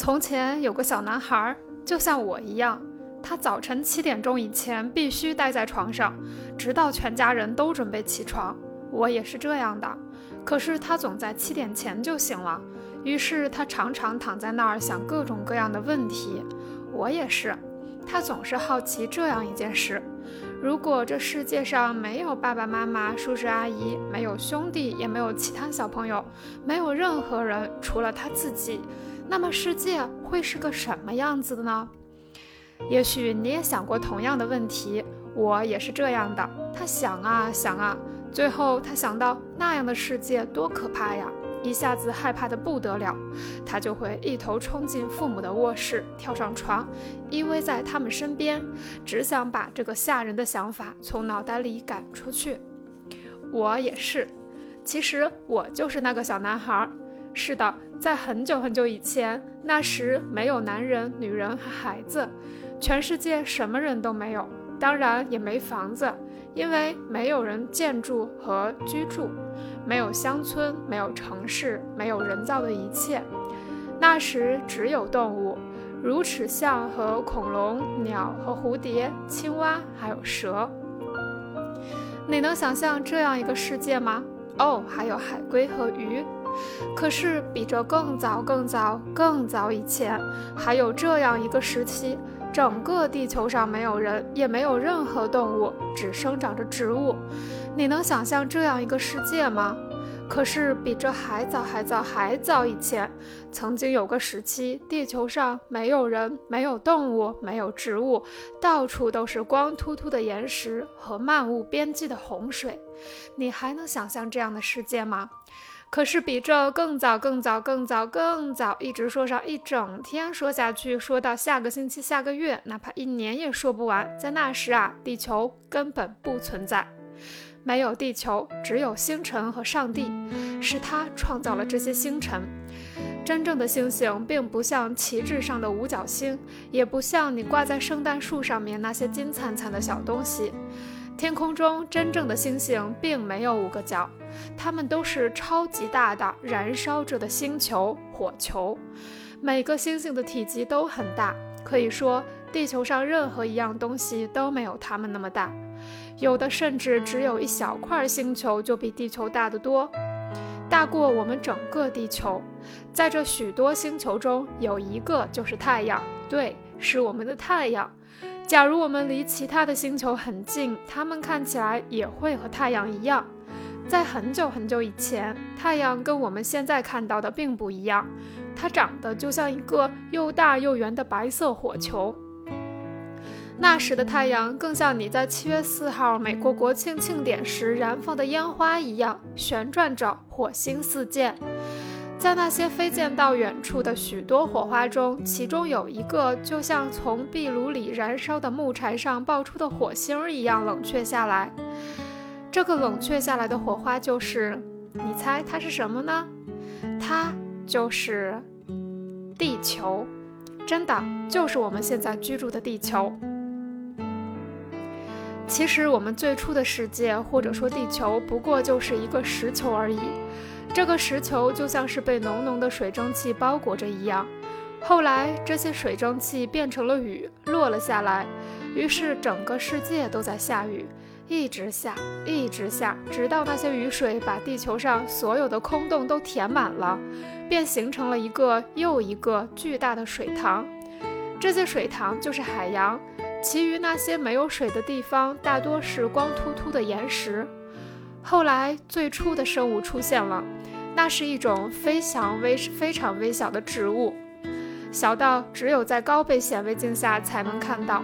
从前有个小男孩，就像我一样，他早晨七点钟以前必须待在床上，直到全家人都准备起床。我也是这样的，可是他总在七点前就醒了，于是他常常躺在那儿想各种各样的问题。我也是，他总是好奇这样一件事。如果这世界上没有爸爸妈妈、叔叔阿姨，没有兄弟，也没有其他小朋友，没有任何人除了他自己，那么世界会是个什么样子的呢？也许你也想过同样的问题，我也是这样的。他想啊想啊，最后他想到那样的世界多可怕呀！一下子害怕的不得了，他就会一头冲进父母的卧室，跳上床，依偎在他们身边，只想把这个吓人的想法从脑袋里赶出去。我也是，其实我就是那个小男孩。是的，在很久很久以前，那时没有男人、女人和孩子，全世界什么人都没有，当然也没房子。因为没有人建筑和居住，没有乡村，没有城市，没有人造的一切。那时只有动物，如齿象和恐龙、鸟和蝴蝶、青蛙，还有蛇。你能想象这样一个世界吗？哦，还有海龟和鱼。可是比这更早、更早、更早以前，还有这样一个时期。整个地球上没有人，也没有任何动物，只生长着植物。你能想象这样一个世界吗？可是比这还早、还早、还早以前，曾经有个时期，地球上没有人，没有动物，没有植物，到处都是光秃秃的岩石和漫无边际的洪水。你还能想象这样的世界吗？可是比这更早、更早、更早、更早，一直说上一整天，说下去，说到下个星期、下个月，哪怕一年也说不完。在那时啊，地球根本不存在，没有地球，只有星辰和上帝，是他创造了这些星辰。真正的星星并不像旗帜上的五角星，也不像你挂在圣诞树上面那些金灿灿的小东西。天空中真正的星星并没有五个角，它们都是超级大的燃烧着的星球火球。每个星星的体积都很大，可以说地球上任何一样东西都没有它们那么大。有的甚至只有一小块星球就比地球大得多，大过我们整个地球。在这许多星球中，有一个就是太阳，对，是我们的太阳。假如我们离其他的星球很近，它们看起来也会和太阳一样。在很久很久以前，太阳跟我们现在看到的并不一样，它长得就像一个又大又圆的白色火球。那时的太阳更像你在七月四号美国国庆庆典时燃放的烟花一样，旋转着，火星四溅。在那些飞溅到远处的许多火花中，其中有一个就像从壁炉里燃烧的木柴上爆出的火星一样冷却下来。这个冷却下来的火花就是，你猜它是什么呢？它就是地球，真的就是我们现在居住的地球。其实我们最初的世界，或者说地球，不过就是一个石球而已。这个石球就像是被浓浓的水蒸气包裹着一样，后来这些水蒸气变成了雨，落了下来，于是整个世界都在下雨，一直下，一直下，直到那些雨水把地球上所有的空洞都填满了，便形成了一个又一个巨大的水塘。这些水塘就是海洋，其余那些没有水的地方大多是光秃秃的岩石。后来，最初的生物出现了，那是一种非常微、非常微小的植物，小到只有在高倍显微镜下才能看到。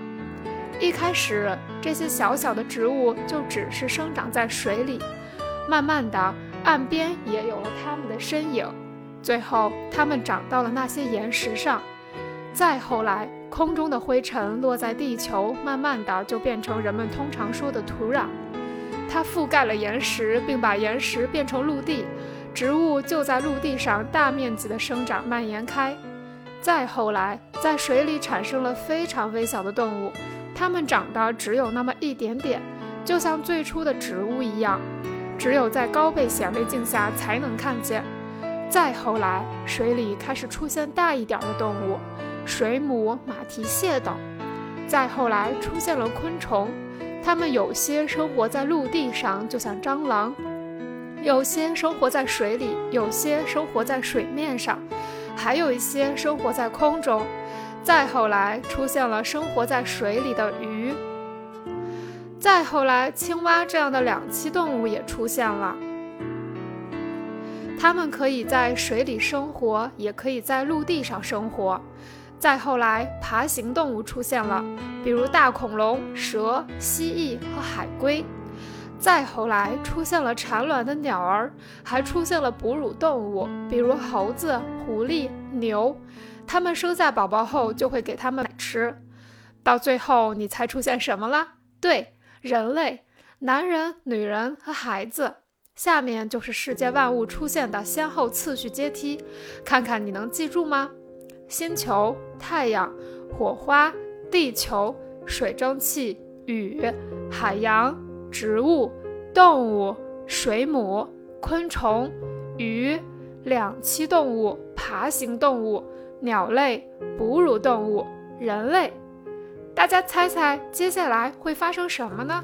一开始，这些小小的植物就只是生长在水里，慢慢的，岸边也有了它们的身影。最后，它们长到了那些岩石上。再后来，空中的灰尘落在地球，慢慢的就变成人们通常说的土壤。它覆盖了岩石，并把岩石变成陆地，植物就在陆地上大面积的生长蔓延开。再后来，在水里产生了非常微小的动物，它们长得只有那么一点点，就像最初的植物一样，只有在高倍显微镜下才能看见。再后来，水里开始出现大一点的动物，水母、马蹄蟹等。再后来，出现了昆虫，它们有些生活在陆地上，就像蟑螂；有些生活在水里，有些生活在水面上，还有一些生活在空中。再后来，出现了生活在水里的鱼。再后来，青蛙这样的两栖动物也出现了。它们可以在水里生活，也可以在陆地上生活。再后来，爬行动物出现了，比如大恐龙、蛇、蜥蜴和海龟。再后来，出现了产卵的鸟儿，还出现了哺乳动物，比如猴子、狐狸、牛。它们生下宝宝后，就会给它们吃。到最后，你猜出现什么了？对。人类、男人、女人和孩子，下面就是世界万物出现的先后次序阶梯，看看你能记住吗？星球、太阳、火花、地球、水蒸气、雨、海洋、植物、动物、水母、昆虫、鱼、两栖动物、爬行动物、鸟类、哺乳动物、人类。大家猜猜，接下来会发生什么呢？